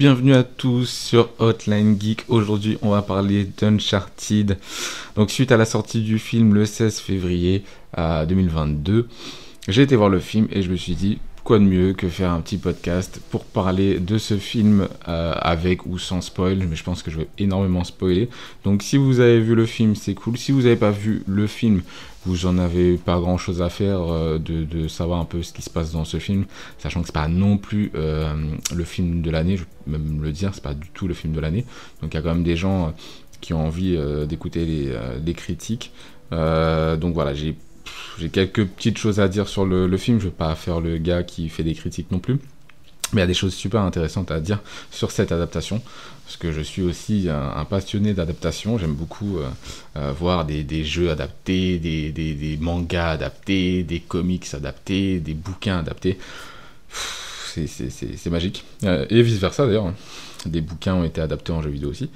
Bienvenue à tous sur Hotline Geek. Aujourd'hui, on va parler d'Uncharted. Donc, suite à la sortie du film le 16 février euh, 2022, j'ai été voir le film et je me suis dit, quoi de mieux que faire un petit podcast pour parler de ce film euh, avec ou sans spoil, mais je pense que je vais énormément spoiler. Donc, si vous avez vu le film, c'est cool. Si vous n'avez pas vu le film, vous en avez pas grand chose à faire euh, de, savoir un peu ce qui se passe dans ce film, sachant que c'est pas non plus euh, le film de l'année, je vais même le dire, c'est pas du tout le film de l'année. Donc il y a quand même des gens qui ont envie d'écouter les, les critiques. Donc voilà, j'ai j'ai quelques petites choses à dire sur le, film, je vais pas faire le gars qui fait des critiques non plus. Mais il y a des choses super intéressantes à dire sur cette adaptation, parce que je suis aussi un, passionné d'adaptation. J'aime beaucoup euh, euh, voir des, jeux adaptés, des, mangas adaptés, des comics adaptés, des bouquins adaptés. C'est- magique. Euh, et vice-versa d'ailleurs. Des bouquins ont été adaptés en jeux vidéo aussi.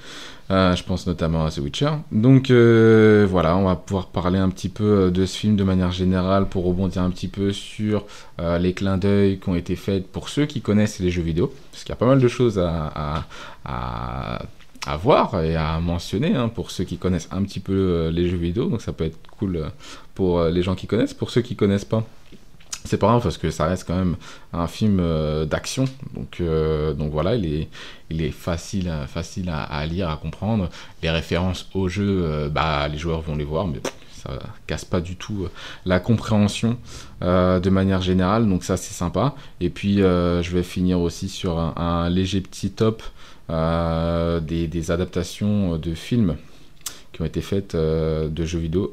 Euh, je pense notamment à The Witcher. Donc euh, voilà, on va pouvoir parler un petit peu de ce film de manière générale pour rebondir un petit peu sur les clins d'œil qui ont été faits pour ceux qui connaissent les jeux vidéo. Parce qu'il y a pas mal de choses à, voir et à mentionner hein, pour ceux qui connaissent un petit peu les jeux vidéo. Donc ça peut être cool pour les gens qui connaissent. Pour ceux qui connaissent pas, c'est pas grave parce que ça reste quand même un film euh, d'action. Donc, euh, donc voilà, il est, il est facile, facile à, lire, à comprendre. Les références au jeu, euh, bah, les joueurs vont les voir, mais ça casse pas du tout euh, la compréhension de manière générale. Donc ça, c'est sympa. Et puis, je vais finir aussi sur un, léger petit top des, adaptations de films qui ont été faites de jeux vidéo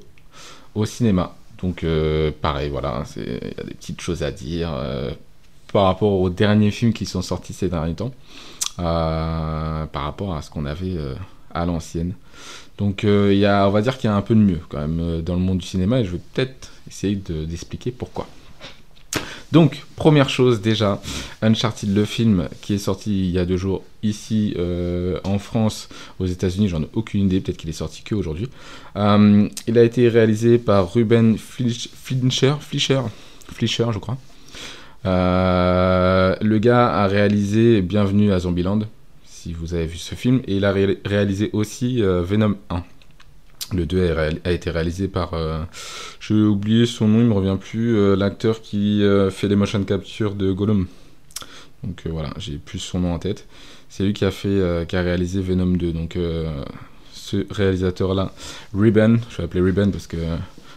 au cinéma. Donc euh, pareil, voilà, c'est- il y a des petites choses à dire euh, par rapport aux derniers films qui sont sortis ces derniers temps, euh, par rapport à ce qu'on avait à l'ancienne. Donc il y a, on va dire qu'il y a un peu de mieux quand même dans le monde du cinéma et je vais peut-être essayer de- d'expliquer pourquoi. Donc, première chose déjà, Uncharted le film qui est sorti il y a deux jours ici euh, en France, aux États-Unis, j'en ai aucune idée, peut-être qu'il est sorti que aujourd'hui. Euh, il a été réalisé par Ruben Flich- Flincher, Flischer, je crois. Euh, le gars a réalisé Bienvenue à Zombieland, si vous avez vu ce film, et il a ré- réalisé aussi Venom 1. Le 2 a, été réalisé par. euh, J'ai oublié son nom, il me revient plus. euh, L'acteur qui euh, fait les motion capture de Gollum. Donc euh, voilà, j'ai plus son nom en tête. C'est lui qui a fait, qui a réalisé Venom 2. Donc ce réalisateur-là, Ruben, je vais l'appeler Ruben parce que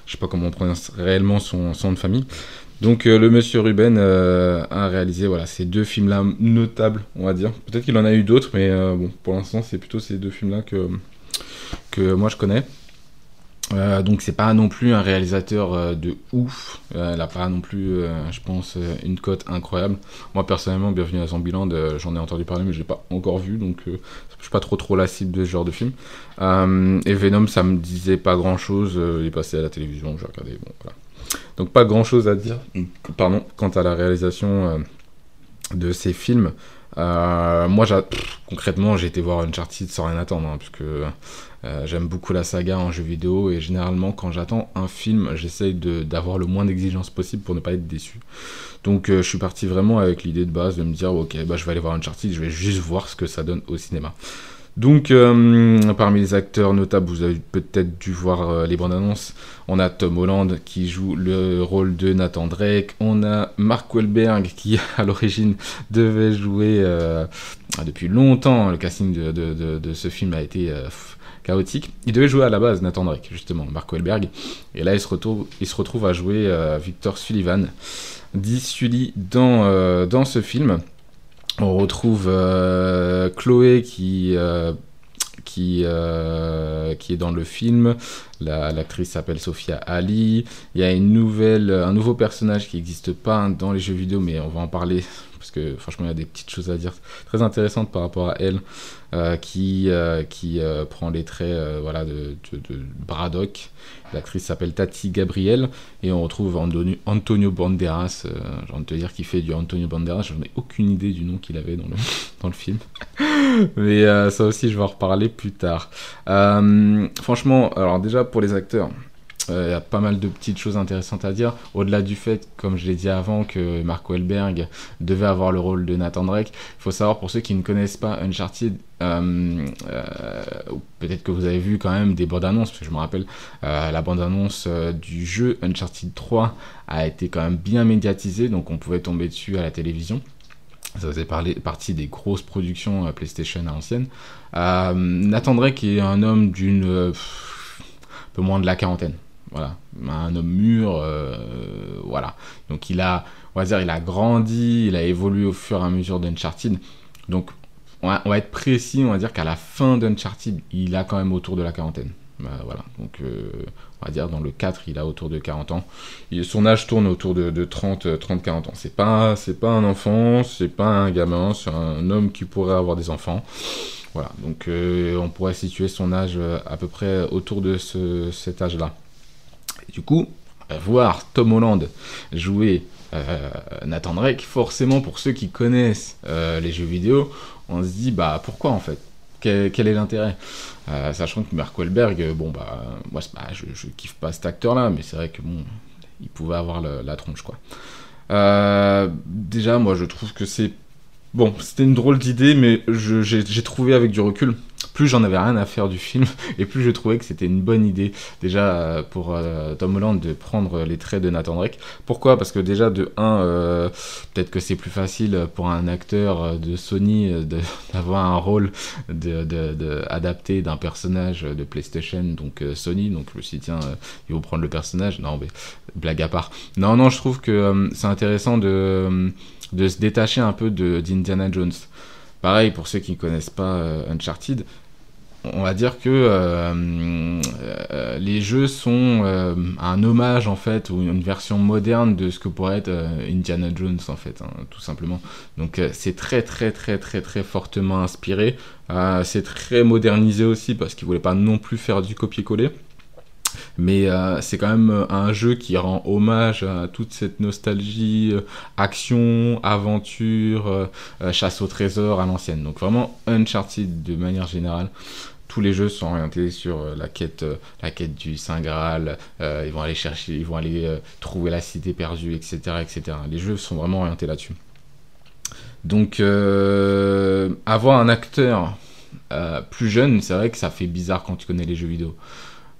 je sais pas comment on prononce réellement son, son nom de famille. Donc le monsieur Ruben a réalisé voilà ces deux films-là notables, on va dire. Peut-être qu'il en a eu d'autres, mais bon, pour l'instant c'est plutôt ces deux films-là que que moi je connais. Euh, donc c'est pas non plus un réalisateur euh, de ouf. Euh, il a pas non plus, je pense, une cote incroyable. Moi personnellement, Bienvenue à Zombieland, euh, j'en ai entendu parler, mais je l'ai pas encore vu, donc je suis pas trop trop la cible de ce genre de film. Et Venom, ça me disait pas grand chose. il est passé à la télévision, j'ai regardé, bon voilà. Donc pas grand chose à dire. Pardon, quant à la réalisation de ces films. Euh, moi, pff, concrètement, j'ai été voir Uncharted sans rien attendre, hein, parce euh, j'aime beaucoup la saga en jeu vidéo et généralement, quand j'attends un film, j'essaye d'avoir le moins d'exigences possible pour ne pas être déçu. Donc, euh, je suis parti vraiment avec l'idée de base de me dire, ok, bah, je vais aller voir Uncharted, je vais juste voir ce que ça donne au cinéma. Donc, euh, parmi les acteurs notables, vous avez peut-être dû voir euh, les bandes annonces. On a Tom Holland qui joue le rôle de Nathan Drake. On a Mark Wahlberg qui, à l'origine, devait jouer euh, depuis longtemps. Le casting de, ce film a été chaotique. Il devait jouer à la base Nathan Drake, justement, Mark Wahlberg. Et là, il se retrouve, il se retrouve à jouer Victor Sullivan, dit Sully, dans ce film. On retrouve euh, Chloé qui, euh, euh, qui est dans le film. La- L'actrice s'appelle Sophia Ali. Il y a un nouveau personnage qui n'existe pas dans les jeux vidéo, mais on va en parler parce que franchement, il y a des petites choses à dire très intéressantes par rapport à elle, euh, qui, euh, qui euh, prend les traits voilà, de, de, Braddock. L'actrice s'appelle Tati Gabriel, et on retrouve Antonio Banderas, j'ai envie de te dire qu'il fait du Antonio Banderas, j'en ai aucune idée du nom qu'il avait dans le, dans le film. Mais ça aussi, je vais en reparler plus tard. Franchement, alors déjà pour les acteurs, euh, il y a pas mal de petites choses intéressantes à dire. Au-delà du fait, comme je l'ai dit avant, que Mark Wahlberg devait avoir le rôle de Nathan Drake, il faut savoir pour ceux qui ne connaissent pas Uncharted, euh, euh, peut-être que vous avez vu quand même des bandes annonces, parce que je me rappelle, euh, la bande annonce euh, du jeu Uncharted 3 a été quand même bien médiatisée, donc on pouvait tomber dessus à la télévision. Ça faisait partie des grosses productions euh, PlayStation à l'ancienne. Euh, Nathan Drake est un homme d'une euh, peu moins de la quarantaine. Voilà, un homme mûr, euh, voilà. Donc il a, on va dire, il a grandi, il a évolué au fur et à mesure d'Uncharted. Donc on va, être précis, on va dire qu'à la fin d'Uncharted, il a quand même autour de la quarantaine. Bah, voilà, donc euh, on va dire dans le 4, il a autour de 40 ans. Son âge tourne autour de, de 30, euh, 30, 40 ans. C'est pas, c'est pas un enfant, c'est pas un gamin, c'est un homme qui pourrait avoir des enfants. Voilà, donc euh, on pourrait situer son âge euh, à peu près autour de ce, cet âge-là. Du coup, euh, voir Tom Holland jouer euh, Nathan Drake, forcément pour ceux qui connaissent euh, les jeux vidéo, on se dit bah pourquoi en fait? Quel, est l'intérêt? Sachant que Mark Wahlberg, bon bah moi je, kiffe pas cet acteur-là, mais c'est vrai que bon, il pouvait avoir la tronche quoi. Déjà, moi je trouve que c'est bon, c'était une drôle d'idée, mais j'ai trouvé avec du recul, plus j'en avais rien à faire du film, et plus je trouvais que c'était une bonne idée déjà euh, pour euh, Tom Holland de prendre les traits de Nathan Drake. Pourquoi? Parce que déjà de 1, peut-être que c'est plus facile pour un acteur euh, de Sony euh, d'avoir un rôle de, de- adapté d'un personnage de PlayStation, donc euh, Sony. Donc je me suis dit, tiens, euh, ils vont prendre le personnage. Non, mais blague à part. Non, non, je trouve que euh, c'est intéressant de, euh, de se détacher un peu d'Indiana Jones. Pareil, pour ceux qui ne connaissent pas euh, Uncharted, on va dire que euh, euh, les jeux sont un hommage en fait ou une version moderne de ce que pourrait être Indiana Jones en fait hein, tout simplement. Donc c'est très très très très très fortement inspiré. C'est très modernisé aussi parce qu'ils voulaient pas non plus faire du copier-coller mais euh, c'est quand même un jeu qui rend hommage à toute cette nostalgie, euh, action, aventure, euh, euh, chasse au trésor à l'ancienne. Donc vraiment Uncharted de manière générale. Tous les jeux sont orientés sur euh, la quête, euh, la quête du Saint Graal. euh, ils vont aller chercher, ils vont aller euh, trouver la cité perdue, etc., etc. Les jeux sont vraiment orientés là-dessus. Donc euh, avoir un acteur euh, plus jeune, c'est vrai que ça fait bizarre quand tu connais les jeux vidéo.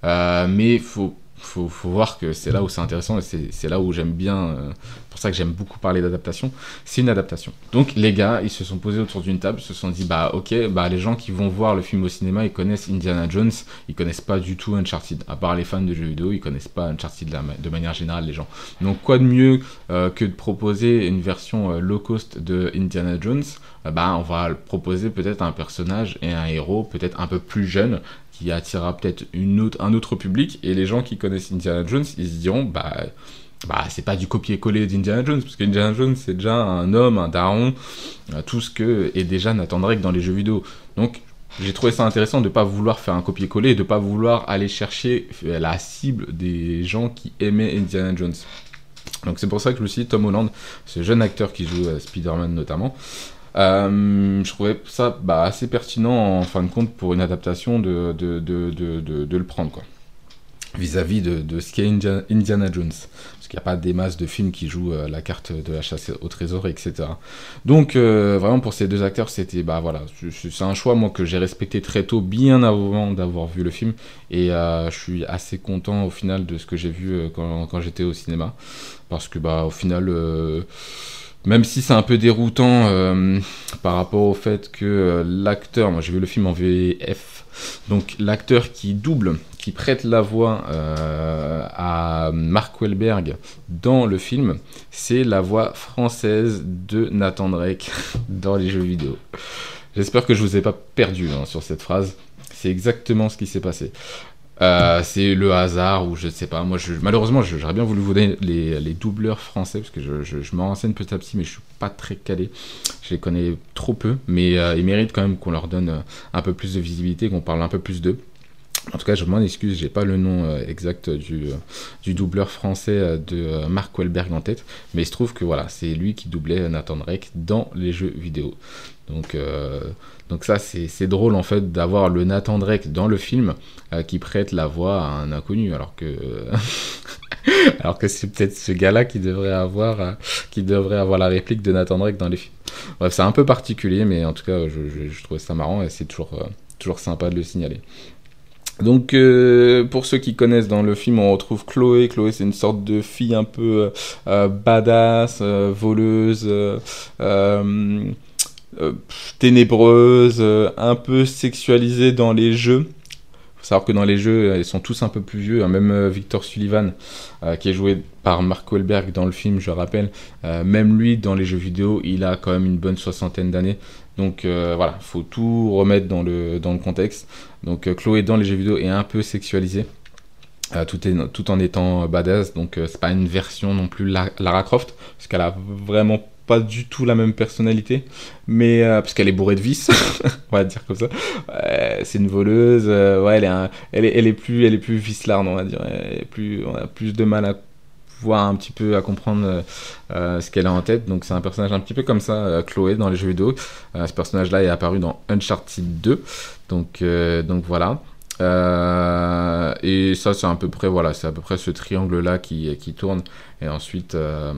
Euh, mais faut, faut, faut voir que c'est là où c'est intéressant et c'est là où j'aime bien. euh, pour ça que j'aime beaucoup parler d'adaptation. C'est une adaptation. Donc les gars, ils se sont posés autour d'une table, se sont dit bah ok, bah les gens qui vont voir le film au cinéma, ils connaissent Indiana Jones, ils connaissent pas du tout Uncharted. À part les fans de jeux vidéo, ils connaissent pas Uncharted de, manière générale les gens. Donc quoi de mieux euh, que de proposer une version low cost de Indiana Jones? Bah on va proposer peut-être un personnage et un héros peut-être un peu plus jeune qui attirera peut-être un autre public et les gens qui connaissent Indiana Jones ils se diront bah bah c'est pas du copier-coller d'Indiana Jones parce qu'Indiana Jones c'est déjà un homme un daron euh, tout ce que est déjà Nathan Drake dans les jeux vidéo. Donc j'ai trouvé ça intéressant de pas vouloir faire un copier-coller et de pas vouloir aller chercher la cible des gens qui aimaient Indiana Jones. Donc c'est pour ça que je me suis dit Tom Holland ce jeune acteur qui joue euh, Spider-Man notamment euh, je trouvais ça bah, assez pertinent en fin de compte pour une adaptation de, le prendre quoi. Vis-à-vis de, ce qu'est India- Indiana Jones. Parce qu'il n'y a pas des masses de films qui jouent euh, la carte de la chasse au trésor etc donc euh, vraiment pour ces deux acteurs c'était bah voilà. C'est- un choix moi que j'ai respecté très tôt bien avant d'avoir vu le film. Et je suis assez content au final de ce que j'ai vu quand, j'étais au cinéma. Parce que bah au final même si c'est un peu déroutant euh, par rapport au fait que euh, l'acteur, moi j'ai vu le film en VF, donc l'acteur qui double, qui prête la voix euh, à Mark Wahlberg dans le film, c'est la voix française de Nathan Drake dans les jeux vidéo. J'espère que je vous ai pas perdu hein, sur cette phrase. C'est exactement ce qui s'est passé. Euh, c'est le hasard ou je sais pas. Moi, malheureusement, j'aurais bien voulu vous donner les, les doubleurs français parce que je, je, je me renseigne petit à petit, mais je suis pas très calé. Je les connais trop peu, mais euh, ils méritent quand même qu'on leur donne euh, un peu plus de visibilité, qu'on parle un peu plus d'eux. En tout cas, je m'en excuse, j'ai pas le nom exact du, doubleur français de Mark Wahlberg en tête, mais il se trouve que voilà, c'est lui qui doublait Nathan Drake dans les jeux vidéo. Donc, euh, donc ça, c'est drôle en fait d'avoir le Nathan Drake dans le film euh, qui prête la voix à un inconnu, alors que alors que c'est peut-être ce gars-là qui devrait avoir euh, qui devrait avoir la réplique de Nathan Drake dans les films. Bref, c'est un peu particulier, mais en tout cas, je, trouvais ça marrant et c'est toujours euh, toujours sympa de le signaler. Donc, euh, pour ceux qui connaissent dans le film, on retrouve Chloé. Chloé, c'est une sorte de fille un peu euh, badass, euh, voleuse, euh, ténébreuse, euh, un peu sexualisée dans les jeux. Faut savoir que dans les jeux, euh, ils sont tous un peu plus vieux. hein. Même Victor Sullivan, qui est joué par Mark Wahlberg dans le film, je rappelle, même lui, dans les jeux vidéo, il a quand même une bonne soixantaine d'années. Donc voilà, faut tout remettre dans le, dans le contexte. Donc Chloé dans les jeux vidéo est un peu sexualisée. tout, en étant badass, donc c'est pas une version non plus La- Lara Croft, parce qu'elle a vraiment pas du tout la même personnalité, mais euh, parce qu'elle est bourrée de vices, on va dire comme ça. Ouais, c'est une voleuse, euh, ouais, elle est, elle est, elle est plus, elle est plus on va dire. Plus, on a plus de mal à voir un petit peu, à comprendre euh, euh, ce qu'elle a en tête. Donc c'est un personnage un petit peu comme ça, euh, Chloé dans les jeux vidéo. Euh, ce personnage-là est apparu dans Uncharted 2, donc donc, donc voilà. Euh, et ça, c'est à peu près, voilà, c'est à peu près ce triangle-là qui, tourne. Et ensuite, euh,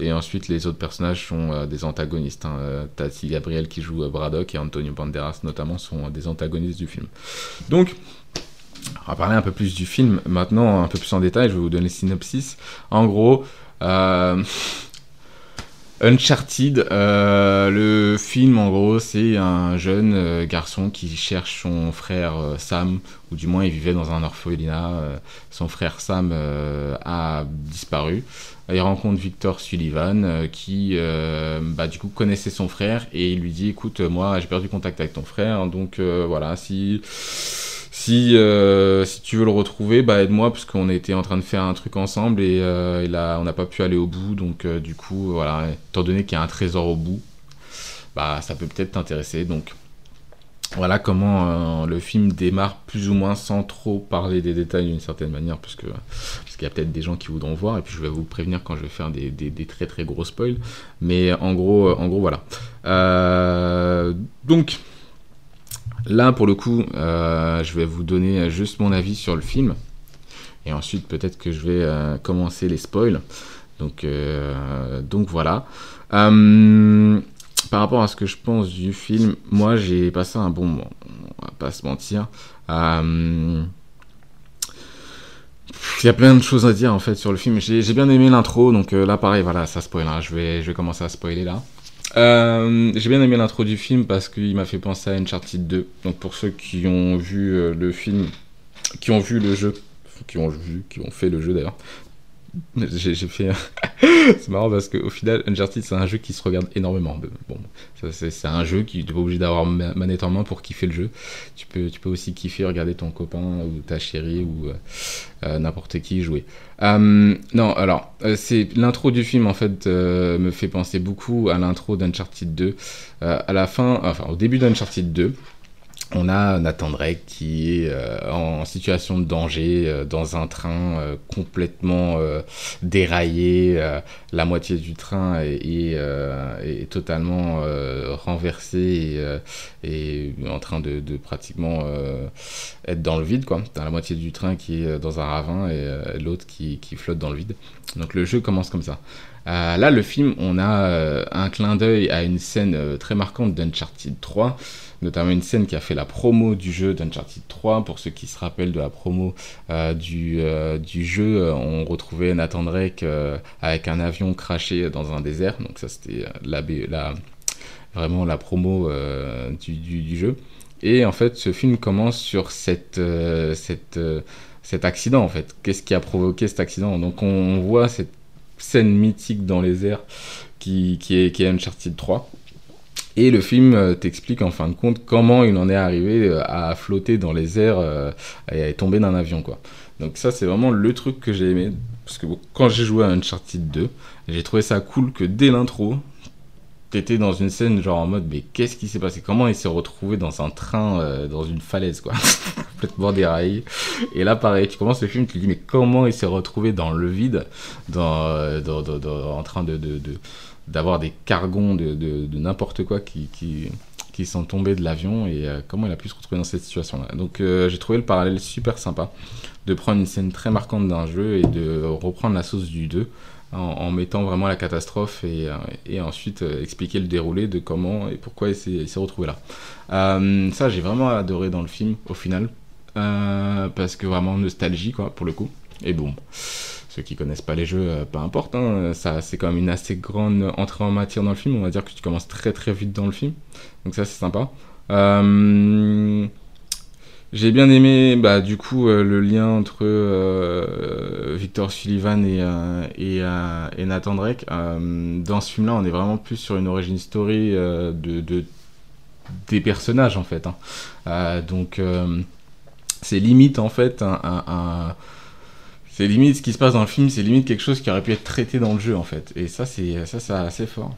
et ensuite, les autres personnages sont euh, des antagonistes. Hein. Tati Gabriel qui joue Braddock et Antonio Banderas notamment sont des antagonistes du film. Donc, on va parler un peu plus du film maintenant, un peu plus en détail. Je vais vous donner le synopsis. En gros, Uncharted, euh, le film en gros, c'est un jeune euh, garçon qui cherche son frère euh, Sam, ou du moins il vivait dans un orphelinat. euh, son frère Sam a disparu. Il rencontre Victor Sullivan qui, bah, du coup, connaissait son frère et il lui dit "Écoute, moi, j'ai perdu contact avec ton frère, donc voilà, si si, euh, si tu veux le retrouver, bah aide-moi parce qu'on était en train de faire un truc ensemble et, euh, là on n'a pas pu aller au bout. Donc euh, du coup, voilà, étant donné qu'il y a un trésor au bout, bah ça peut peut-être t'intéresser. Donc voilà comment le film démarre plus ou moins sans trop parler des détails d'une certaine manière, parce que parce qu'il y a peut-être des gens qui voudront voir et puis je vais vous prévenir quand je vais faire des, très très gros spoils. Mais en gros, en gros voilà. Donc Là, pour le coup, euh, je vais vous donner juste mon avis sur le film. Et ensuite, peut-être que je vais euh, commencer les spoils. Donc, euh, donc voilà. Par rapport à ce que je pense du film, moi, j'ai passé un bon moment. On va pas se mentir. Il y a plein de choses à dire en fait sur le film. J'ai bien aimé l'intro, donc là pareil, voilà, ça spoil. hein. Je vais commencer à spoiler là. Euh, j'ai bien aimé l'intro du film parce qu'il m'a fait penser à Uncharted 2. Donc pour ceux qui ont vu euh, le film, qui ont vu le jeu, qui ont vu, qui ont fait le jeu d'ailleurs, j'ai fait. c'est marrant parce qu'au final, Uncharted c'est un jeu qui se regarde énormément. Bon, c'est un jeu qui tu pas obligé d'avoir ma- manette en main pour kiffer le jeu. Tu peux, tu peux aussi kiffer regarder ton copain ou ta chérie ou euh, euh, n'importe qui jouer. Euh, non, alors, euh, c'est l'intro du film en fait me fait penser beaucoup à l'intro d'Uncharted 2. Euh, à la fin, enfin au début d'Uncharted 2, on a Nathan Drake qui est euh, en situation de danger euh, dans un train euh, complètement déraillé. la moitié du train est, totalement euh, renversé et, en train de, pratiquement être dans le vide. quoi. T'as la moitié du train qui est dans un ravin et l'autre qui flotte dans le vide. Donc le jeu commence comme ça. Euh, là, le film, on a euh, un clin d'œil à une scène euh, très marquante d'Uncharted 3 notamment une scène qui a fait la promo du jeu d'Uncharted 3. Pour ceux qui se rappellent de la promo du, du jeu, on retrouvait Nathan Drake avec un avion craché dans un désert. Donc ça, c'était la, vraiment la promo du, du, du jeu. Et en fait, ce film commence sur cette, cette, cet accident, en fait. Qu'est-ce qui a provoqué cet accident? Donc on, on voit cette scène mythique dans les airs qui, est, qui est Uncharted 3. Et le film euh, t'explique en fin de compte comment il en est arrivé euh, à flotter dans les airs euh, et à tomber d'un avion, quoi. Donc ça, c'est vraiment le truc que j'ai aimé. Parce que quand j'ai joué à Uncharted 2, j'ai trouvé ça cool que dès l'intro, t'étais dans une scène genre en mode mais qu'est-ce qui s'est passé? Comment il s'est retrouvé dans un train, euh, dans une falaise, quoi? Complètement déraillé. Et là, pareil, tu commences le film, tu te dis mais comment il s'est retrouvé dans le vide, dans, euh, dans- en train de... de- d'avoir des cargons de, de- n'importe quoi qui, qui, qui sont tombés de l'avion et euh, comment il a pu se retrouver dans cette situation-là? Donc j'ai trouvé le parallèle super sympa de prendre une scène très marquante d'un jeu et de reprendre la sauce du 2 en, mettant vraiment la catastrophe et, euh, ensuite euh, expliquer le déroulé de comment et pourquoi il s'est retrouvé là. Euh, ça j'ai vraiment adoré dans le film au final parce que vraiment nostalgie quoi pour le coup. Et bon, ceux qui connaissent pas les jeux, peu importe, hein, ça c'est quand même une assez grande entrée en matière dans le film. On va dire que tu commences très très vite dans le film, donc ça c'est sympa. Euh, j'ai bien aimé, bah, du coup, euh, le lien entre euh, Victor Sullivan et, euh, et, Nathan Drake. Dans ce film-là, on est vraiment plus sur une origin story de, de- des personnages, en fait. hein. Donc, c'est limite, en fait, c'est limite ce qui se passe dans le film, c'est limite quelque chose qui aurait pu être traité dans le jeu, en fait. Et ça, c'est ça, c'est assez fort.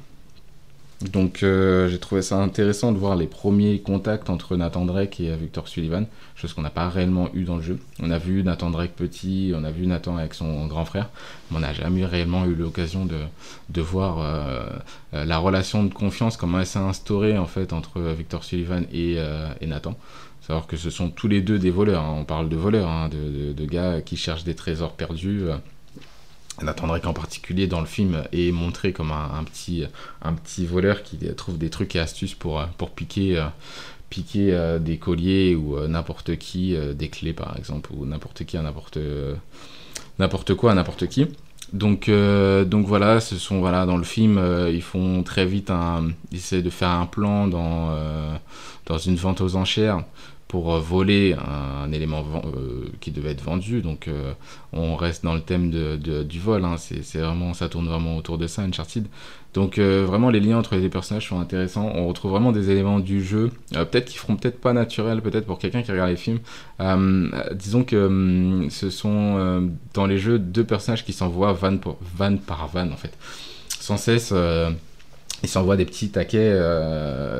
Donc euh, j'ai trouvé ça intéressant de voir les premiers contacts entre Nathan Drake et euh, Victor Sullivan, chose qu'on n'a pas réellement eu dans le jeu. On a vu Nathan Drake petit, on a vu Nathan avec son grand frère, mais on n'a jamais réellement eu l'occasion de, de voir euh, euh, la relation de confiance, comment elle s'est instaurée en fait entre euh, Victor Sullivan et, euh, et Nathan. Savoir que ce sont tous les deux des voleurs, hein. on parle de voleurs, hein, de, de- de gars qui cherchent des trésors perdus. Nathan Drake en particulier dans le film est montré comme un, petit, voleur qui trouve des trucs et astuces pour, euh, piquer, euh, euh, des colliers ou n'importe qui, des clés par exemple, ou n'importe qui n'importe quoi à n'importe qui. Donc, voilà, ce sont voilà dans le film, ils font très vite un, ils essaient de faire un plan dans une vente aux enchères pour euh, voler un, élément euh, qui devait être vendu. Donc euh, on reste dans le thème de, du vol. hein. C'est vraiment, ça tourne vraiment autour de ça, Uncharted. Donc vraiment les liens entre les personnages sont intéressants. On retrouve vraiment des éléments du jeu, peut-être qui feront peut-être pas naturel, peut-être pour quelqu'un qui regarde les films. Disons que hum, ce sont dans les jeux deux personnages qui s'envoient van, par van en fait, sans cesse. ils s'envoient des petits taquets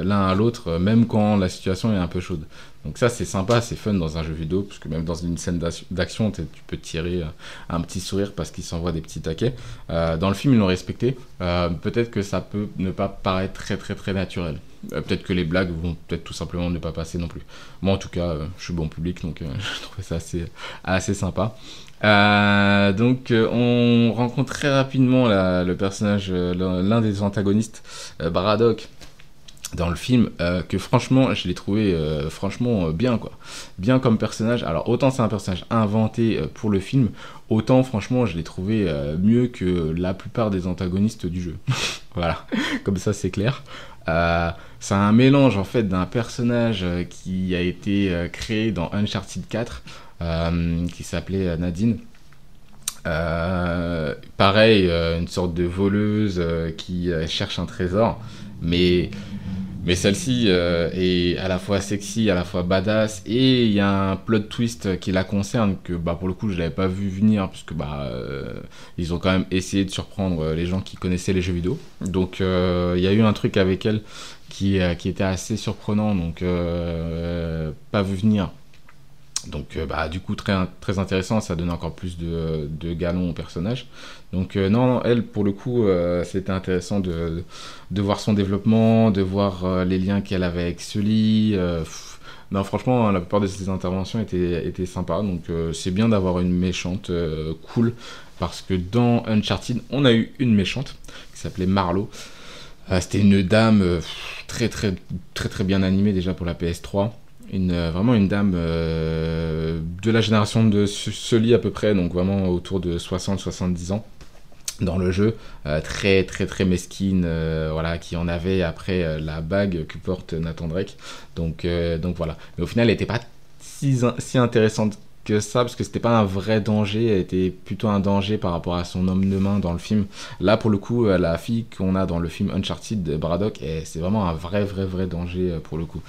l'un à l'autre, même quand la situation est un peu chaude. Donc ça c'est sympa, c'est fun dans un jeu vidéo, parce que même dans une scène d'ac- d'action, tu peux tirer euh, un petit sourire parce qu'ils s'envoient des petits taquets. Euh, dans le film, ils l'ont respecté. Euh, peut-être que ça peut ne pas paraître très très très naturel. Peut-être que les blagues vont peut-être tout simplement ne pas passer non plus. Moi en tout cas, je suis bon public, donc je trouvais ça assez, assez sympa. Donc on rencontre très rapidement le personnage, l'un des antagonistes, Braddock, dans le film, euh, que franchement je l'ai trouvé euh, franchement euh, bien quoi. Bien comme personnage. Alors autant c'est un personnage inventé pour le film, autant franchement je l'ai trouvé mieux que la plupart des antagonistes du jeu. voilà, comme ça c'est clair. C'est un mélange en fait d'un personnage qui a été créé dans Uncharted 4 euh, qui s'appelait Nadine. Pareil, une sorte de voleuse qui cherche un trésor, mais, mais celle-ci euh, est à la fois sexy, à la fois badass, et il y a un plot twist qui la concerne que bah, pour le coup je l'avais pas vu venir, puisque bah, euh, ils ont quand même essayé de surprendre euh, les gens qui connaissaient les jeux vidéo. Donc il y a eu un truc avec elle qui, qui était assez surprenant, donc pas vu venir. Donc euh, bah, du coup très, très intéressant, ça donne encore plus de, de galon au personnage. Donc euh, non, elle pour le coup euh, c'était intéressant de, de voir son développement, de voir les liens qu'elle avait avec Sully. non franchement hein, la plupart de ses interventions étaient, étaient sympas, donc c'est bien d'avoir une méchante cool. Parce que dans Uncharted, on a eu une méchante qui s'appelait Marlowe. C'était une dame très très très très bien animée déjà pour la PS3 une, euh, vraiment une dame euh, de la génération de Su- Sully à peu près, donc vraiment autour de 60-70 ans dans le jeu, euh, très très très mesquine, voilà, qui en avait après la bague que porte Nathan Drake. Donc, donc voilà. Mais au final, elle n'était pas si, si intéressante que ça, parce que c'était pas un vrai danger, elle était plutôt un danger par rapport à son homme de main dans le film. Là, pour le coup, euh, la fille qu'on a dans le film Uncharted de Braddock, eh, c'est vraiment un vrai, vrai, vrai danger euh, pour le coup.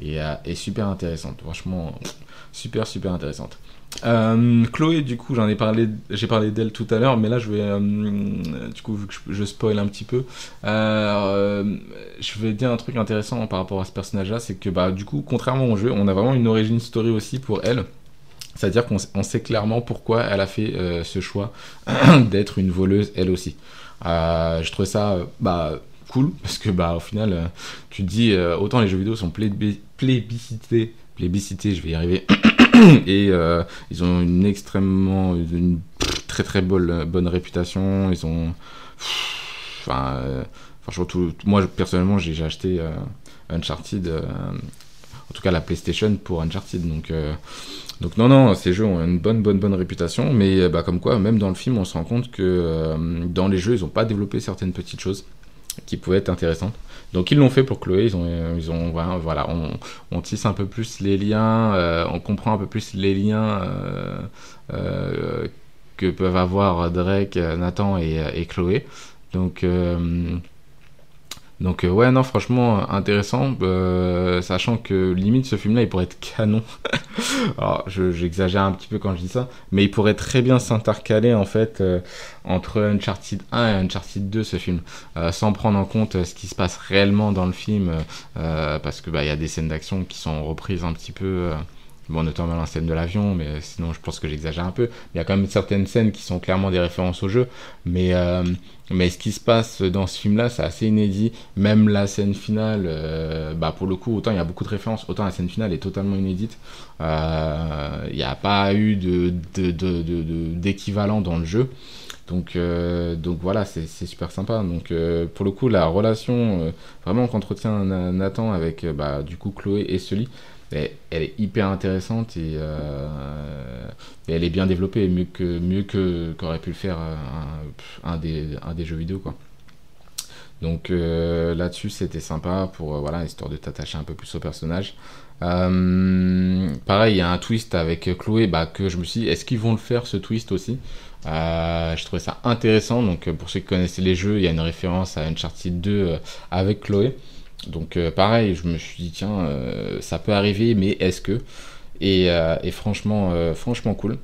Et, euh, et super intéressante, franchement, super, super intéressante. Chloé, du coup, j'en ai parlé, j'ai parlé d'elle tout à l'heure, mais là, je vais, du coup, vu que je, je spoil un petit peu, je vais dire un truc intéressant par rapport à ce personnage-là, c'est que, bah, du coup, contrairement au jeu, on a vraiment une origin story aussi pour elle. C'est-à-dire qu'on sait clairement pourquoi elle a fait euh, ce choix d'être une voleuse elle aussi. Euh, je trouve ça euh, bah, cool parce que bah, au final, tu te dis autant les jeux vidéo sont plébis- plébiscités, plébiscités, je vais y arriver, et ils ont une extrêmement, une très très bonne, bonne réputation. Ils ont, enfin, surtout, moi personnellement, j'ai acheté Uncharted. en tout cas la PlayStation pour Uncharted. Donc, donc non, non, ces jeux ont une bonne, bonne, bonne réputation. Mais euh, bah, comme quoi, même dans le film, on se rend compte que euh, dans les jeux, ils n'ont pas développé certaines petites choses qui pouvaient être intéressantes. Donc ils l'ont fait pour Chloé. Ils ont, euh, ils voilà, on, tisse un peu plus les liens, on comprend un peu plus les liens. que peuvent avoir Drake, Nathan et, Chloé. Donc, donc euh, ouais, non, franchement, intéressant, euh, sachant que limite ce film-là, il pourrait être canon. Alors, je- j'exagère un petit peu quand je dis ça, mais il pourrait très bien s'intercaler en fait euh, entre Uncharted 1 et Uncharted 2, ce film, euh, sans prendre en compte euh, ce qui se passe réellement dans le film, euh, euh, parce que bah, il y a des scènes d'action qui sont reprises un petit peu. Bon, notamment la scène de l'avion, mais sinon je pense que j'exagère un peu. Il y a quand même certaines scènes qui sont clairement des références au jeu, mais, euh, mais ce qui se passe dans ce film-là, c'est assez inédit. Même la scène finale, euh, bah pour le coup, autant il y a beaucoup de références, autant la scène finale est totalement inédite. Euh, Il n'y a pas eu de, de, de, de- d'équivalent dans le jeu. Donc, euh, donc voilà, c'est, super sympa. Donc euh, pour le coup, la relation euh, vraiment qu'entretient Na- Nathan avec euh, bah, du coup Chloé et Sully, elle, est hyper intéressante et, euh, et elle est bien développée, mieux que mieux que qu'aurait pu le faire euh, un, des, un des jeux vidéo quoi. Donc euh, là-dessus c'était sympa pour voilà histoire de t'attacher un peu plus au personnage. Pareil, il y a un twist avec Chloé bah, que je me suis dit, est-ce qu'ils vont le faire ce twist aussi? Je trouvais ça intéressant. Donc pour ceux qui connaissaient les jeux, il y a une référence à Uncharted 2 euh, avec Chloé. Donc euh, pareil, je me suis dit tiens, euh, ça peut arriver, mais est-ce que? Et, euh, franchement, franchement cool.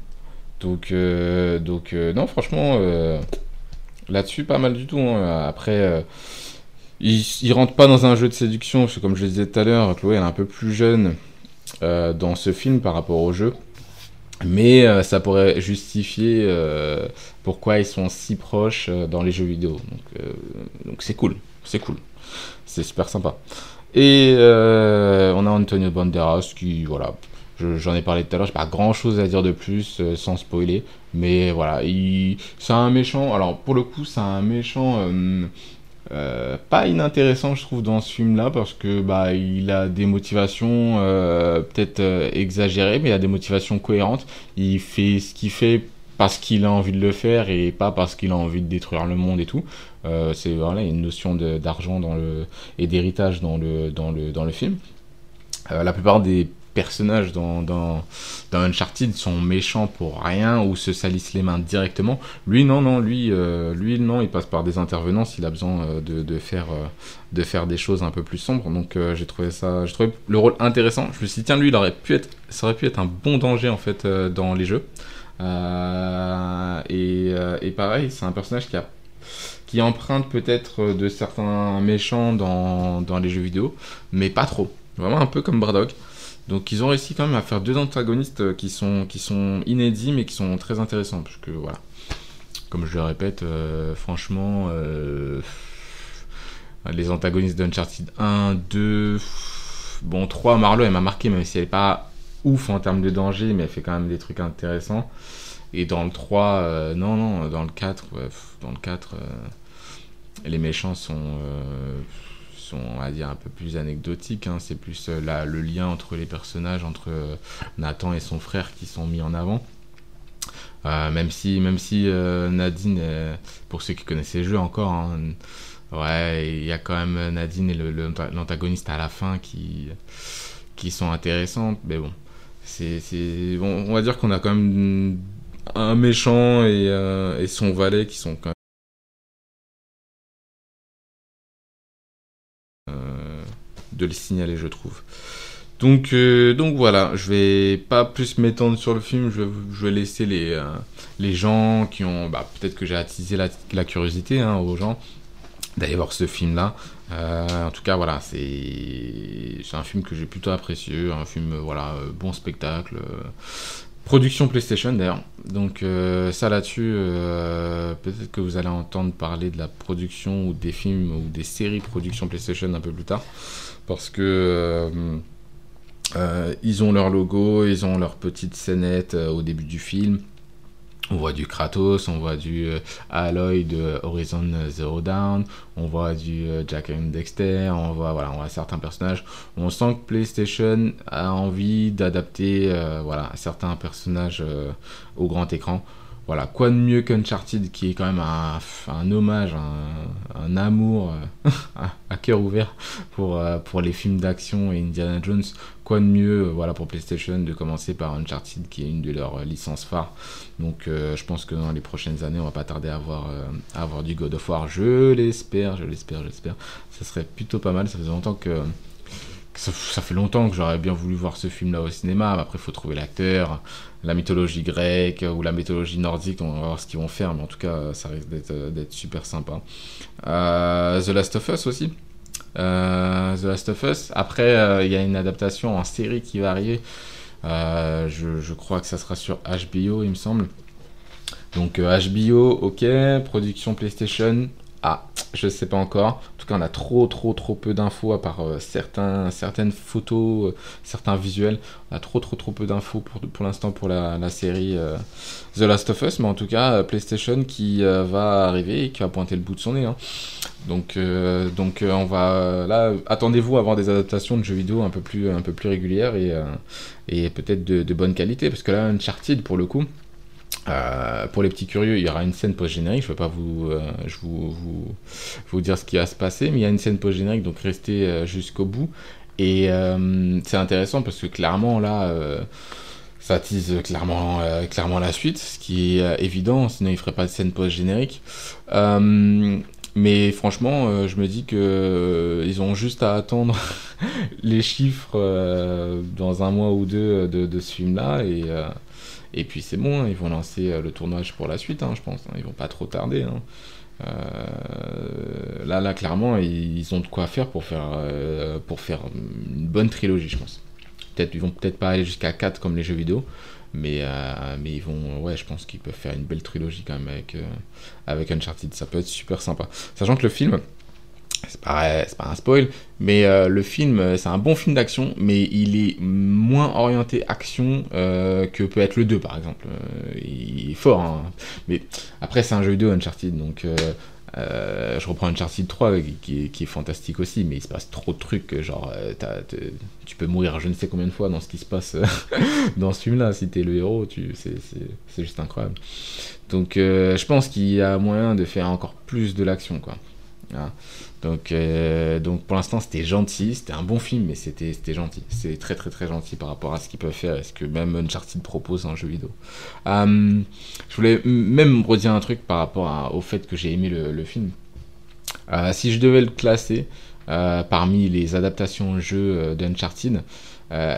Donc donc non, franchement là-dessus pas mal du tout. hein. Après, il, il rentre pas dans un jeu de séduction, parce que comme je le disais tout à l'heure, Chloé est un peu plus jeune dans ce film par rapport au jeu. Mais ça pourrait justifier pourquoi ils sont si proches dans les jeux vidéo. Donc c'est cool, c'est cool, c'est super sympa. Et euh, on a Antonio Banderas qui, voilà, je- j'en ai parlé tout à l'heure, j'ai pas grand chose à dire de plus euh, sans spoiler. Mais voilà, il, c'est un méchant, alors pour le coup, c'est un méchant euh, pas inintéressant, je trouve, dans ce film-là, parce que bah, il a des motivations peut-être exagérées, mais il a des motivations cohérentes. Il fait ce qu'il fait parce qu'il a envie de le faire et pas parce qu'il a envie de détruire le monde et tout. Euh, c'est voilà, une notion d'argent et d'héritage dans le dans le dans le film. Euh, la plupart des personnages dans, dans, dans Uncharted sont méchants pour rien ou se salissent les mains directement. Lui, non, non, lui, euh, lui, non, il passe par des intervenants s'il a besoin euh, de, de, faire, de faire des choses un peu plus sombres. Donc j'ai trouvé ça, j'ai trouvé le rôle intéressant. Je me suis dit, tiens, lui, il aurait pu être, ça aurait pu être un bon danger en fait dans les jeux. Euh, et, euh, et pareil, c'est un personnage qui qui emprunte peut-être de certains méchants dans, les jeux vidéo, mais pas trop. Vraiment un peu comme Braddock. Donc ils ont réussi quand même à faire deux antagonistes euh, qui sont, inédits mais qui sont très intéressants. Parce que voilà, comme je le répète, euh, franchement, euh, les antagonistes d'Uncharted 1, 2, bon 3, Marlowe elle m'a marqué même si elle est pas ouf en termes de danger, mais elle fait quand même des trucs intéressants. Et dans le 3, euh, non, non, dans le 4, ouais, pff, dans le 4, euh, les méchants sont, euh, sont, on va dire, un peu plus anecdotiques. hein. C'est plus euh, la- le lien entre les personnages, entre Nathan et son frère qui sont mis en avant. Même si, même si Nadine, pour ceux qui connaissent les jeux encore, hein, ouais, il y a quand même Nadine et l'antagoniste à la fin qui, qui sont intéressantes. Mais bon, c'est, c'est, on, va dire qu'on a quand même un méchant et, euh, son valet qui sont quand même euh, de les signaler, je trouve. Donc, euh, donc voilà, je vais pas plus m'étendre sur le film, je vais, je vais laisser les, les gens qui ont, bah, peut-être que j'ai attisé la, la curiosité hein, aux gens d'aller voir ce film-là. Euh, en tout cas, voilà, c'est un film que j'ai plutôt apprécié, un film, euh, voilà, euh, bon spectacle. Production PlayStation d'ailleurs. Donc ça là-dessus, peut-être que vous allez entendre parler de la production ou des films ou des séries production PlayStation un peu plus tard. Parce que ils ont leur logo, ils ont leur petite scénette au début du film. On voit du Kratos, on voit du euh, Aloy de Horizon Zero Dawn, on voit du euh, Jack and Dexter, on voit voilà, on voit certains personnages. On sent que PlayStation a envie d'adapter euh, voilà certains personnages euh, au grand écran. Voilà, quoi de mieux qu'Uncharted qui est quand même un, un hommage, un, un amour euh, à, cœur ouvert pour, euh, pour les films d'action et Indiana Jones. Quoi de mieux euh, voilà, pour PlayStation de commencer par Uncharted qui est une de leurs licences phares. Donc je pense que dans les prochaines années, on va pas tarder à avoir, à avoir du God of War. Je l'espère, je l'espère, j'espère. Ça serait plutôt pas mal. Ça faisait longtemps que. Ça, fait longtemps que j'aurais bien voulu voir ce film-là au cinéma. Après, il faut trouver l'acteur, la mythologie grecque ou la mythologie nordique. On va voir ce qu'ils vont faire, mais en tout cas, ça risque d'être euh, super sympa. Euh, The Last of Us aussi. Euh, The Last of Us. Après, il y a une adaptation en série qui va arriver. Je, crois que ça sera sur HBO, il me semble. Donc HBO, ok. Production PlayStation. Ah, je sais pas encore. Tout cas, on a trop, trop, trop peu d'infos à part euh, certains, certaines photos, euh, certains visuels. On a trop, trop, trop peu d'infos pour, l'instant pour la, série euh, The Last of Us. Mais en tout cas, PlayStation qui va arriver et qui va pointer le bout de son nez. hein. Donc, on va attendez-vous à avoir des adaptations de jeux vidéo un peu plus, régulières et, et peut-être de, de bonne qualité. Parce que là, Uncharted, pour le coup, euh, pour les petits curieux, il y aura une scène post-générique. Je ne vais pas vous, euh, vous, dire ce qui va se passer, mais il y a une scène post-générique, donc restez euh, jusqu'au bout. Et c'est intéressant parce que clairement, là, ça tease clairement, clairement la suite, ce qui est évident, sinon il ne ferait pas de scène post-générique. Euh, mais franchement, euh, je me dis que euh, ils ont juste à attendre les chiffres euh, dans un mois ou deux de, de ce film-là et, euh, puis c'est bon, hein, ils vont lancer euh, le tournage pour la suite, hein, je pense. hein, ils vont pas trop tarder. hein. Euh, là, là, clairement, ils, ont de quoi faire pour faire, euh, pour faire une bonne trilogie, je pense. Peut-être, ils vont peut-être pas aller jusqu'à 4 comme les jeux vidéo, mais, euh, mais ils vont, ouais, je pense qu'ils peuvent faire une belle trilogie quand même avec, euh, avec Uncharted. Ça peut être super sympa. Sachant que le film, c'est pas, pas un spoil, mais euh, le film, euh, c'est un bon film d'action, mais il est moins orienté action euh, que peut être le 2 par exemple. Euh, il est fort, hein. mais après c'est un jeu vidéo Uncharted, donc euh, je reprends Uncharted 3 qui qui est fantastique aussi, mais il se passe trop de trucs, genre euh, t'as- tu peux mourir je ne sais combien de fois dans ce qui se passe dans ce film-là, si t'es le héros, c'est, juste incroyable. Donc euh, je pense qu'il y a moyen de faire encore plus de l'action, quoi. Voilà. Donc, euh, donc pour l'instant c'était gentil, c'était un bon film, mais c'était gentil. C'est très très très gentil par rapport à ce qu'ils peuvent faire et ce que même Uncharted propose en jeu vidéo. Euh, je voulais même redire un truc par rapport au fait que j'ai aimé le, film. Euh, si je devais le classer parmi les adaptations jeux euh, d'Uncharted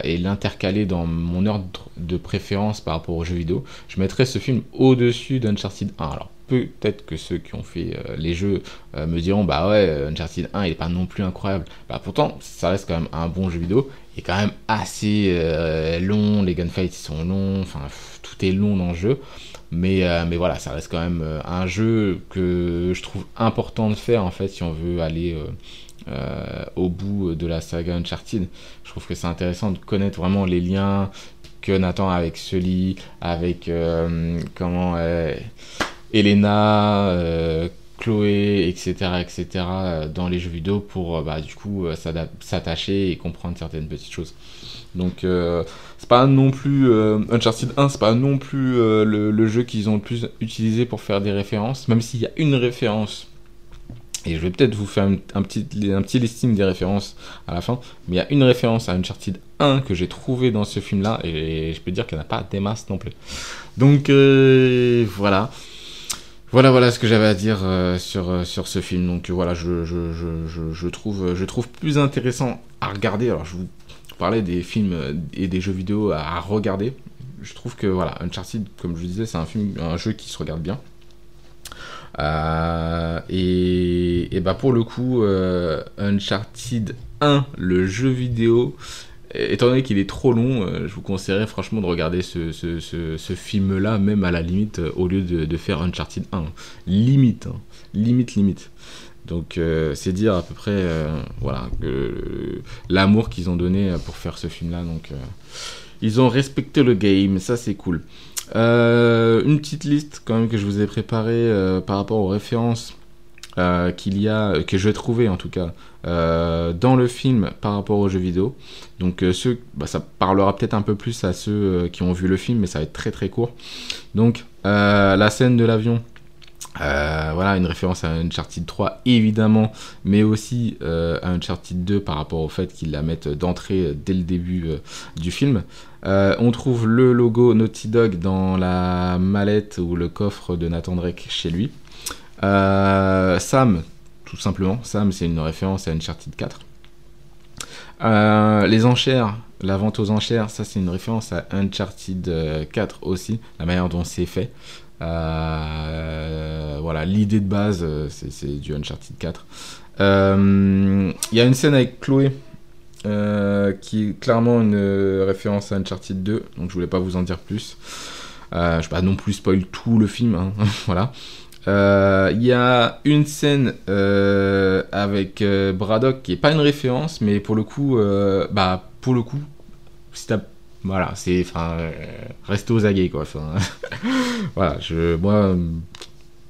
et l'intercaler dans mon ordre de préférence par rapport aux jeux vidéo, je mettrais ce film au-dessus d'Uncharted 1. Alors peut-être que ceux qui ont fait euh, les jeux euh, me diront bah ouais Uncharted 1 il est pas non plus incroyable. Bah pourtant ça reste quand même un bon jeu vidéo. Il est quand même assez euh, long, les gunfights sont longs, enfin tout est long dans le jeu. Mais, mais voilà, ça reste quand même un jeu que je trouve important de faire en fait si on veut aller au bout de la saga Uncharted. Je trouve que c'est intéressant de connaître vraiment les liens que Nathan avec Sully, avec comment Elena, euh, Chloé, etc., etc. euh, dans les jeux vidéo pour euh, bah, du coup euh, s'attacher et comprendre certaines petites choses. Donc euh, c'est pas non plus Uncharted 1, c'est pas non plus le, jeu qu'ils ont le plus utilisé pour faire des références, même s'il y a une référence Et je vais peut-être vous faire un, un petit, un petit listing des références à la fin. Mais il y a une référence à Uncharted 1 que j'ai trouvé dans ce film-là. Et je peux dire qu'il n'y en a pas des masses non plus. Donc voilà. Voilà, voilà ce que j'avais à dire euh, sur, euh, sur ce film. Donc euh, voilà, je, je, trouve, plus intéressant à regarder. Alors je vous parlais des films et des jeux vidéo à, regarder. Je trouve que voilà, Uncharted, comme je vous disais, c'est un un jeu qui se regarde bien. Et, et bah pour le coup, Uncharted 1, le jeu vidéo, étant donné qu'il est trop long, euh, je vous conseillerais franchement de regarder ce, film-là, même à la limite, euh, au lieu de, faire Uncharted 1. Limite, hein. limite, limite. Donc euh, c'est dire à peu près voilà l'amour qu'ils ont donné pour faire ce film-là. Donc ils ont respecté le game, ça c'est cool. Une petite liste quand même que je vous ai préparée par rapport aux références euh, qu'il y a, que je vais trouver en tout cas, euh, dans le film par rapport aux jeux vidéo. Donc euh, bah, ça parlera peut-être un peu plus à ceux euh, qui ont vu le film, mais ça va être très très court. Donc euh, la scène de l'avion. euh, voilà, une référence à Uncharted 3 évidemment, mais aussi euh, à Uncharted 2 par rapport au fait qu'ils la mettent d'entrée euh, dès le début euh, du film. Euh, on trouve le logo Naughty Dog dans la mallette ou le coffre de Nathan Drake chez lui. Euh, Sam, tout simplement, Sam c'est une référence à Uncharted 4. Euh, les enchères, la vente aux enchères, ça c'est une référence à Uncharted euh, 4 aussi, la manière dont c'est fait. Euh, voilà, l'idée de base, euh, c'est du Uncharted 4. Euh, Il y a une scène avec Chloé euh, qui est clairement une euh, référence à Uncharted 2, donc je voulais pas vous en dire plus. Euh, je vais pas non plus spoil tout le film, hein, voilà. Euh, Il y a une scène euh, avec euh, Braddock qui est pas une référence, mais pour le coup, euh, bah pour le coup, voilà, c'est enfin restez aux aguets quoi. Voilà, je moi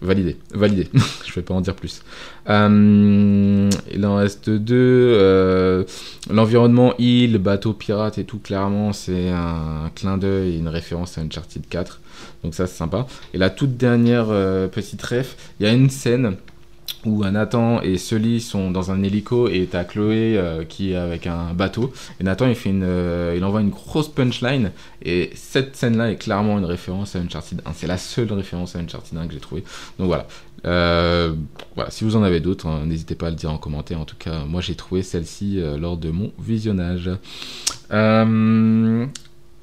validé, validé. je vais pas en dire plus. Il en reste deux. L'environnement île, bateau pirate et tout, clairement, c'est un, clin d'œil une référence à Uncharted 4. Donc ça, c'est sympa. Et la toute dernière euh, petite ref, il y a une scène où Nathan et Sully sont dans un hélico et t'as Chloé euh, qui est avec un bateau. Et Nathan, il, fait une, euh, il envoie une grosse punchline. Et cette scène-là est clairement une référence à Uncharted 1. C'est la seule référence à Uncharted 1 que j'ai trouvé. Donc voilà. Voilà, si vous en avez d'autres, hein, n'hésitez pas à le dire en commentaire. En tout cas, moi j'ai trouvé celle-ci lors de mon visionnage.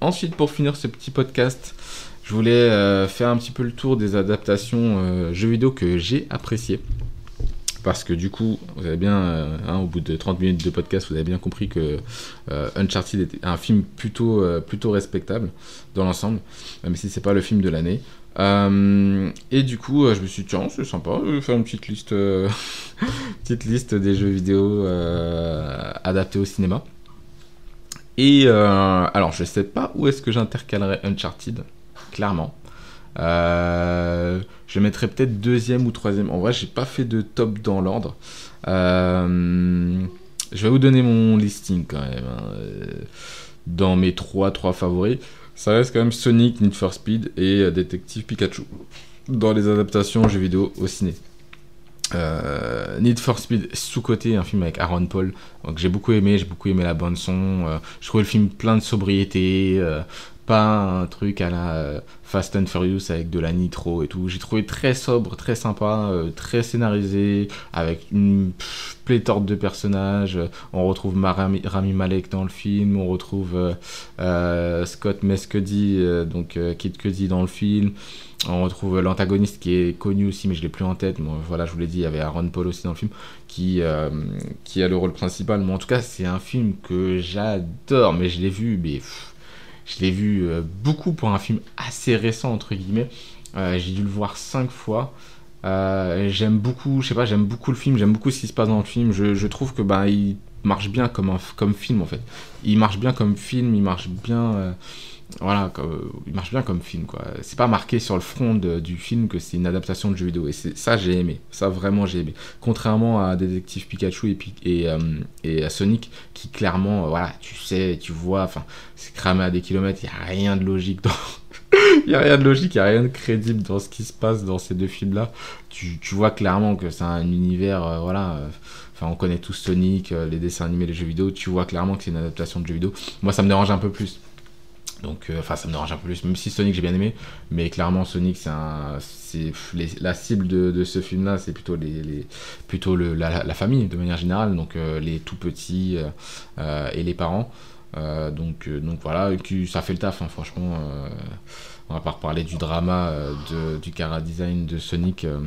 Ensuite, pour finir ce petit podcast, je voulais euh, faire un petit peu le tour des adaptations euh, jeux vidéo que j'ai appréciées. Parce que du coup, vous avez bien, euh, hein, au bout de 30 minutes de podcast, vous avez bien compris que Uncharted était un film plutôt, plutôt respectable dans l'ensemble, même si c'est pas le film de l'année. Et du coup, je me suis dit, tiens, c'est sympa, je vais faire une petite liste, petite liste des jeux vidéo adaptés au cinéma. Et alors, je sais pas où est-ce que j'intercalerai Uncharted, clairement. Euh, je mettrais peut-être deuxième ou troisième. En vrai, j'ai pas fait de top dans l'ordre. Euh, je vais vous donner mon listing quand même. hein. Euh, Dans mes trois, trois favoris, ça reste quand même Sonic, Need for Speed et Détective Pikachu. Dans les adaptations jeux vidéo au ciné. Need for Speed sous-côté, un film avec Aaron Paul, j'ai beaucoup aimé, j'ai beaucoup aimé la bande son, je trouvais le film plein de sobriété, pas un truc à la euh, Fast and Furious avec de la nitro et tout, j'ai trouvé très sobre, très sympa, euh, très scénarisé, avec une pléthore de personnages, on retrouve Rami, Rami Malek dans le film, on retrouve euh, Scott Mescudi, donc euh, Kid Cudi dans le film, on retrouve l'antagoniste qui est connu aussi, mais je l'ai plus en tête. Bon, voilà, je vous l'ai dit, il y avait Aaron Paul aussi dans le film, qui, qui a le rôle principal. Mais en tout cas, c'est un film que j'adore, mais je l'ai vu, mais je l'ai vu euh, beaucoup pour un film assez récent, entre guillemets. Euh, J'ai dû le voir cinq fois. Euh, j'aime beaucoup, je sais pas, j'aime beaucoup le film, j'aime beaucoup ce qui se passe dans le film. Je, trouve que bah, il marche bien comme, un, comme film en fait. Il marche bien comme film, il marche bien. Euh, voilà, comme- il marche bien comme film, quoi. C'est pas marqué sur le front du film que c'est une adaptation de jeu vidéo. Et ça, j'ai aimé. Ça, vraiment, j'ai aimé. Contrairement à Détective Pikachu et, euh, et à Sonic, qui clairement, euh, voilà, tu sais, tu vois, enfin, c'est cramé à des kilomètres, il n'y a rien de logique dans, Il n'y a rien de logique, il n'y a rien de crédible dans ce qui se passe dans ces deux films-là. Tu, tu vois clairement que c'est un univers, euh, voilà. euh, Enfin, on connaît tous Sonic, euh, les dessins animés, les jeux vidéo. Tu vois clairement que c'est une adaptation de jeux vidéo. Moi, ça me dérange un peu plus. Donc, euh, enfin, ça me dérange un peu plus. Même si Sonic, j'ai bien aimé. Mais clairement, Sonic, c'est un, la cible de, de ce film-là, c'est plutôt les, les- plutôt le, la, famille de manière générale. Donc, euh, les tout petits euh, et les parents. Donc, donc voilà, ça fait le taf, hein, franchement. On va pas reparler du drama euh, du cara design de Sonic euh,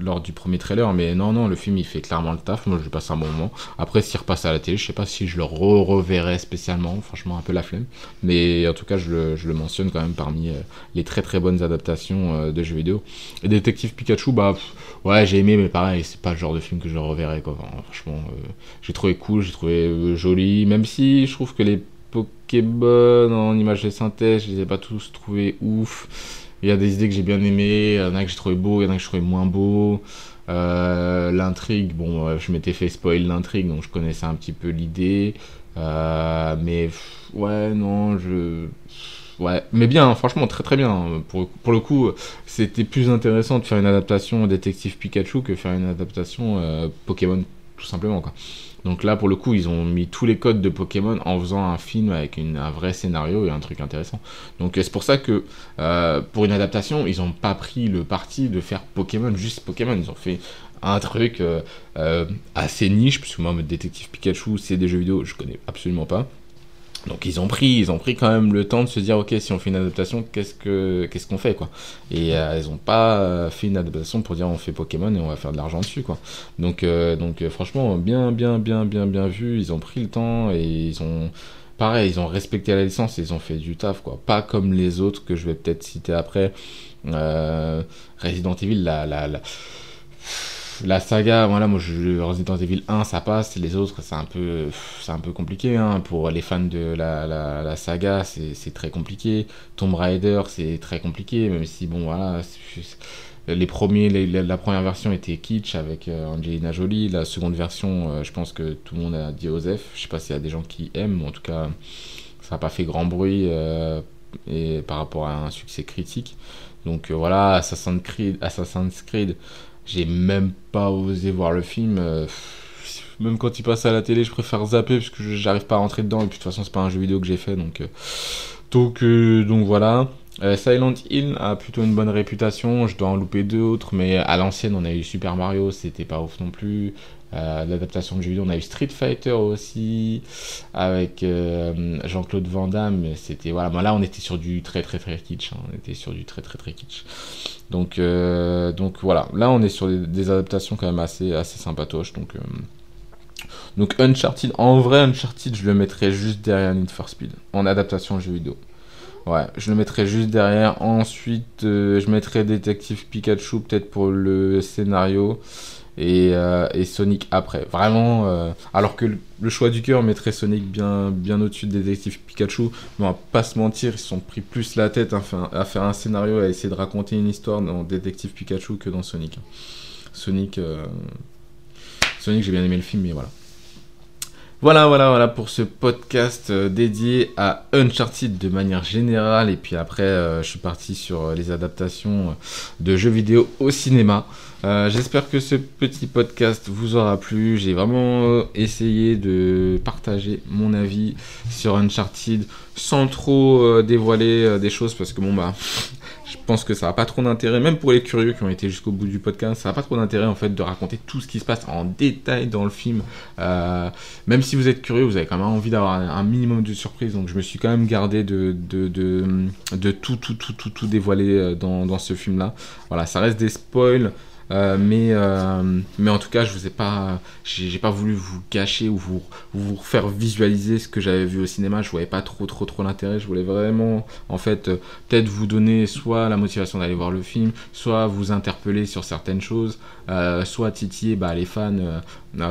lors du premier trailer, mais non, non, le film il fait clairement le taf. Moi je passe un bon moment. Après, s'il repasse à la télé, je sais pas si je le re reverrai spécialement, franchement, un peu la flemme. Mais en tout cas, je le, mentionne quand même parmi euh, les très très bonnes adaptations de jeux vidéo. Et Détective Pikachu, bah ouais, j'ai aimé, mais pareil, c'est pas le genre de film que je reverrai quoi. Franchement, j'ai trouvé cool, j'ai trouvé joli, même si je trouve que les Pokémon en images de synthèse, je les ai pas tous trouvés ouf. Il y a des idées que j'ai bien aimées, il y en a que j'ai trouvé beau, il y en a que j'ai trouvé moins beau. Euh, l'intrigue, bon, euh, je m'étais fait spoil l'intrigue, donc je connaissais un petit peu l'idée. Euh, mais ouais, non, je. Ouais, mais bien, franchement, très très bien. Pour, le coup, c'était plus intéressant de faire une adaptation Détective Pikachu que faire une adaptation Pokémon, tout simplement. Donc là, pour le coup, ils ont mis tous les codes de Pokémon en faisant un film avec un vrai scénario et un truc intéressant. Donc euh, c'est pour ça que euh, pour une adaptation, ils n'ont pas pris le parti de faire Pokémon, juste Pokémon. Ils ont fait un truc euh, assez niche, puisque moi, Détective Pikachu, c'est des jeux vidéo, je connais absolument pas. Donc ils ont pris, ils ont pris quand même le temps de se dire ok si on fait une adaptation qu'est-ce que qu'est-ce qu'on fait quoi. Et euh, ils ont pas euh, fait une adaptation pour dire on fait Pokémon et on va faire de l'argent dessus quoi. Donc euh, donc euh, franchement bien bien bien bien bien vu ils ont pris le temps et ils ont pareil ils ont respecté la licence et ils ont fait du taf quoi. Pas comme les autres que je vais peut-être citer après. Euh, Resident Evil la la, la la saga, voilà, moi je, Resident Evil 1 ça passe, les autres c'est un peu, compliqué hein. pour les fans de la, saga, c'est très compliqué. Tomb Raider c'est très compliqué, même si bon voilà, les premiers, la, première version était kitsch avec euh, Angelina Jolie, la seconde version, euh, je pense que tout le monde a dit Osef, je sais pas s'il y a des gens qui aiment, mais en tout cas ça n'a pas fait grand bruit euh, et par rapport à un succès critique. Donc voilà, Assassin's Creed, Assassin's Creed j'ai même pas osé voir le film. euh, même quand il passe à la télé, je préfère zapper parce que j'arrive pas à rentrer dedans. Et puis de toute façon, c'est pas un jeu vidéo que j'ai fait. Donc, euh, donc, euh, donc voilà. Silent Hill a plutôt une bonne réputation. Je dois en louper deux autres. Mais à l'ancienne, on a eu Super Mario. C'était pas ouf non plus. Euh, L'adaptation de jeux vidéo, on a eu Street Fighter aussi. Avec euh, Jean-Claude Van Damme. C'était, voilà. Là, on était sur du très très très kitsch. hein. On était sur du très très très kitsch. Donc, euh, donc voilà, là on est sur des, adaptations quand même assez, assez sympatoches. Donc, donc Uncharted, en vrai Uncharted je le mettrais juste derrière Need for Speed, en adaptation jeu vidéo. Ouais, je le mettrais juste derrière. Ensuite, je mettrais Détective Pikachu peut-être pour le scénario et, euh, et Sonic après. Vraiment, euh, alors que le, choix du cœur mettrait Sonic bien, bien au-dessus de Détective Pikachu. Mais on va pas se mentir, ils se sont pris plus la tête à faire, à faire un scénario, à essayer de raconter une histoire dans Détective Pikachu que dans Sonic. Sonic, euh, Sonic, j'ai bien aimé le film, mais voilà. Voilà, voilà, voilà pour ce podcast dédié à Uncharted de manière générale. Et puis après, je suis parti sur les adaptations de jeux vidéo au cinéma. Euh, J'espère que ce petit podcast vous aura plu. J'ai vraiment euh, essayé de partager mon avis sur Uncharted sans trop euh, dévoiler des choses parce que bon bah je pense que ça n'a pas trop d'intérêt, même pour les curieux qui ont été jusqu'au bout du podcast, ça n'a pas trop d'intérêt en fait de raconter tout ce qui se passe en détail dans le film. Même si vous êtes curieux, vous avez quand même envie d'avoir un, minimum de surprise, donc je me suis quand même gardé de, de, de, tout, tout, tout, tout, tout dévoiler dans, dans ce film-là. Voilà, ça reste des spoils. Euh, mais, euh, mais en tout cas, je vous ai pas, j'ai pas voulu vous cacher ou vous, vous faire visualiser ce que j'avais vu au cinéma. Je voyais pas trop, trop, trop l'intérêt. Je voulais vraiment, en fait, euh, peut-être vous donner soit la motivation d'aller voir le film, soit vous interpeller sur certaines choses, soit titiller bah, les fans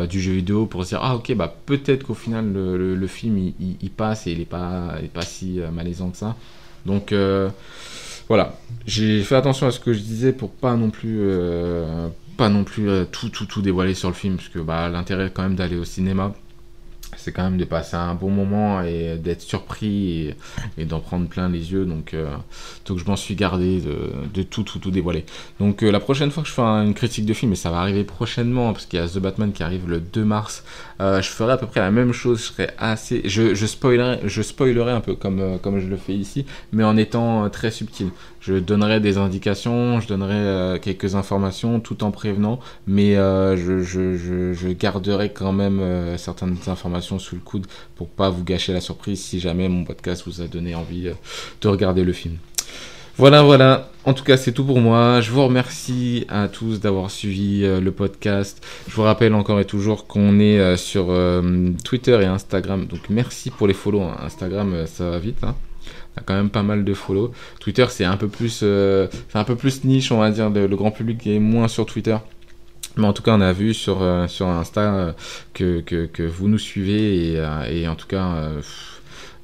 du jeu vidéo pour se dire ah ok bah peut-être qu'au final le, film il, passe et il est pas, il est pas si malaisant que ça. Donc voilà, j'ai fait attention à ce que je disais pour pas non plus euh, pas non plus euh, tout tout tout dévoiler sur le film parce que bah l'intérêt quand même d'aller au cinéma c'est quand même de passer un bon moment et d'être surpris et, d'en prendre plein les yeux. Donc, euh, donc je m'en suis gardé de, de tout, tout, tout dévoiler. Donc la prochaine fois que je ferai une critique de film, et ça va arriver prochainement, parce qu'il y a The Batman qui arrive le 2 mars, euh, je ferai à peu près la même chose. Je serai assez, je, je un peu comme euh, comme je le fais ici, mais en étant euh, très subtil. Je donnerai des indications, je donnerai euh, quelques informations, tout en prévenant, mais je, je, garderai quand même certaines informations sous le coude pour pas vous gâcher la surprise si jamais mon podcast vous a donné envie de regarder le film. Voilà, voilà. En tout cas, c'est tout pour moi. Je vous remercie à tous d'avoir suivi euh, le podcast. Je vous rappelle encore et toujours qu'on est euh, sur euh, Twitter et Instagram. Donc merci pour les follow. hein. Instagram, ça va vite. Hein. On a quand même pas mal de follow. Twitter, c'est un peu plus, c'est un peu plus niche, on va dire. Le, le grand public est moins sur Twitter. Mais en tout cas, on a vu sur, sur Insta que, vous nous suivez et, en tout cas,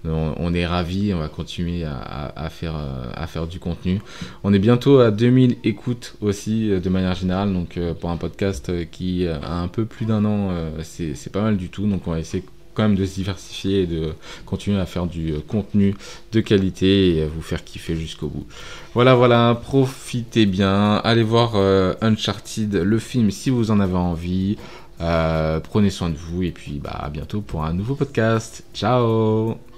on, est ravis. On va continuer euh, à faire du contenu. On est bientôt à 2000 écoutes aussi euh, de manière générale. Donc euh, pour un podcast qui a un peu plus d'un an, c'est pas mal du tout. Donc on va essayer quand même de se diversifier et de continuer à faire du contenu de qualité et à vous faire kiffer jusqu'au bout. Voilà, voilà, profitez bien, allez voir Uncharted, le film si vous en avez envie. Prenez soin de vous et puis bah à bientôt pour un nouveau podcast. Ciao